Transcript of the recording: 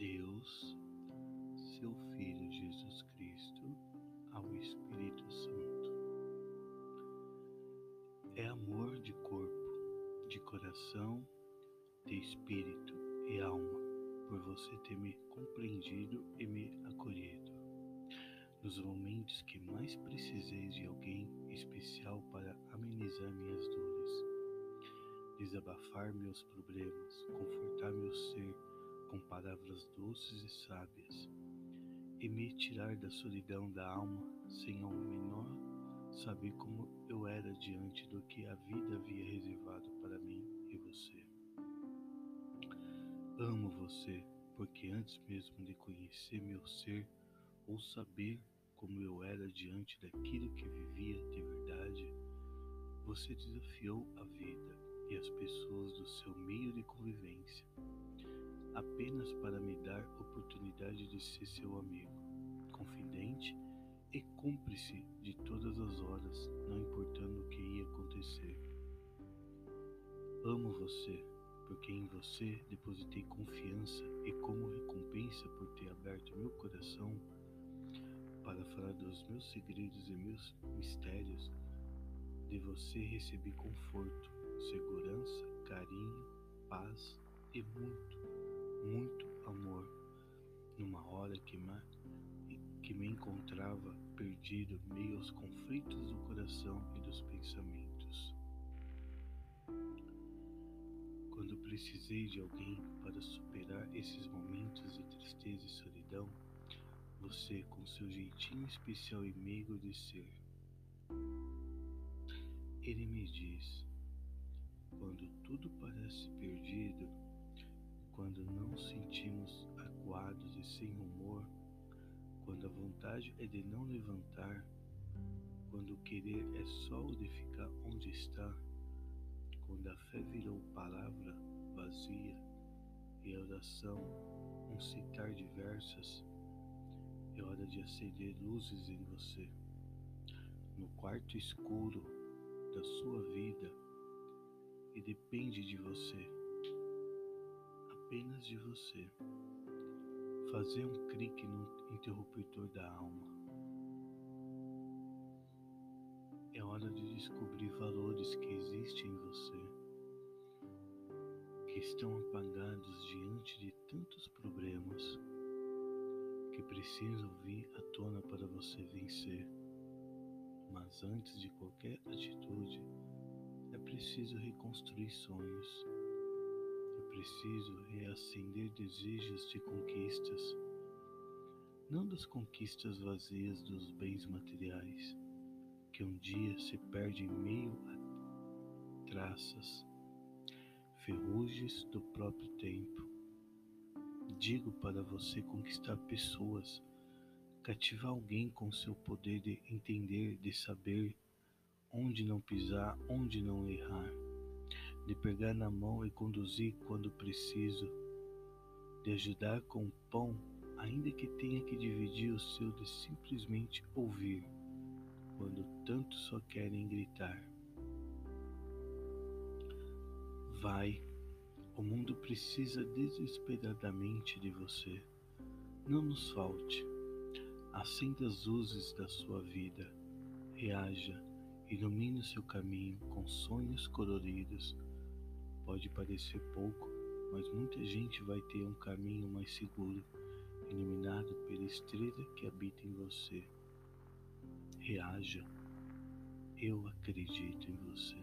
Deus, seu Filho Jesus Cristo, ao Espírito Santo. É amor de corpo, de coração, de espírito e alma, por você ter me compreendido e me acolhido. Nos momentos que mais precisei de alguém especial para amenizar minhas dores, desabafar meus problemas, confortar meu ser com palavras doces e sábias, e me tirar da solidão da alma sem ao menor saber como eu era diante do que a vida havia reservado para mim e você. Amo você porque antes mesmo de conhecer meu ser ou saber como eu era diante daquilo que vivia de verdade, você desafiou a vida e as pessoas do seu meio de convivência, apenas para me dar oportunidade de ser seu amigo, confidente e cúmplice de todas as horas, não importando o que ia acontecer. Amo você, porque em você depositei confiança e, como recompensa por ter aberto meu coração para falar dos meus segredos e meus mistérios, de você recebi conforto, segurança, carinho, paz e muito, muito amor, numa hora que que me encontrava perdido meio aos conflitos do coração e dos pensamentos. Quando precisei de alguém para superar esses momentos de tristeza e solidão, você, com seu jeitinho especial e meigo de ser, ele me diz: quando tudo parece perdido, quando não sentimos aguados e sem humor, quando a vontade é de não levantar, quando o querer é só o de ficar onde está, quando a fé virou palavra vazia e a oração um citar de versas, é hora de acender luzes em você. No quarto escuro da sua vida e depende de você, apenas de você fazer um clique no interruptor da alma. É hora de descobrir valores que existem em você, que estão apagados diante de tantos problemas que precisam vir à tona para você vencer. Mas antes de qualquer atitude, é preciso reconstruir sonhos preciso reacender desejos de conquistas, não das conquistas vazias dos bens materiais, que um dia se perdem em meio a traças, ferrugens do próprio tempo. Digo para você conquistar pessoas, cativar alguém com seu poder de entender, de saber onde não pisar, onde não errar de pegar na mão e conduzir quando preciso, de ajudar com pão, ainda que tenha que dividir o seu de simplesmente ouvir, quando tanto só querem gritar. Vai, o mundo precisa desesperadamente de você. Não nos falte. Acenda as luzes da sua vida. Reaja, ilumine o seu caminho com sonhos coloridos Pode parecer pouco, mas muita gente vai ter um caminho mais seguro, iluminado pela estrela que habita em você. Reaja. Eu acredito em você.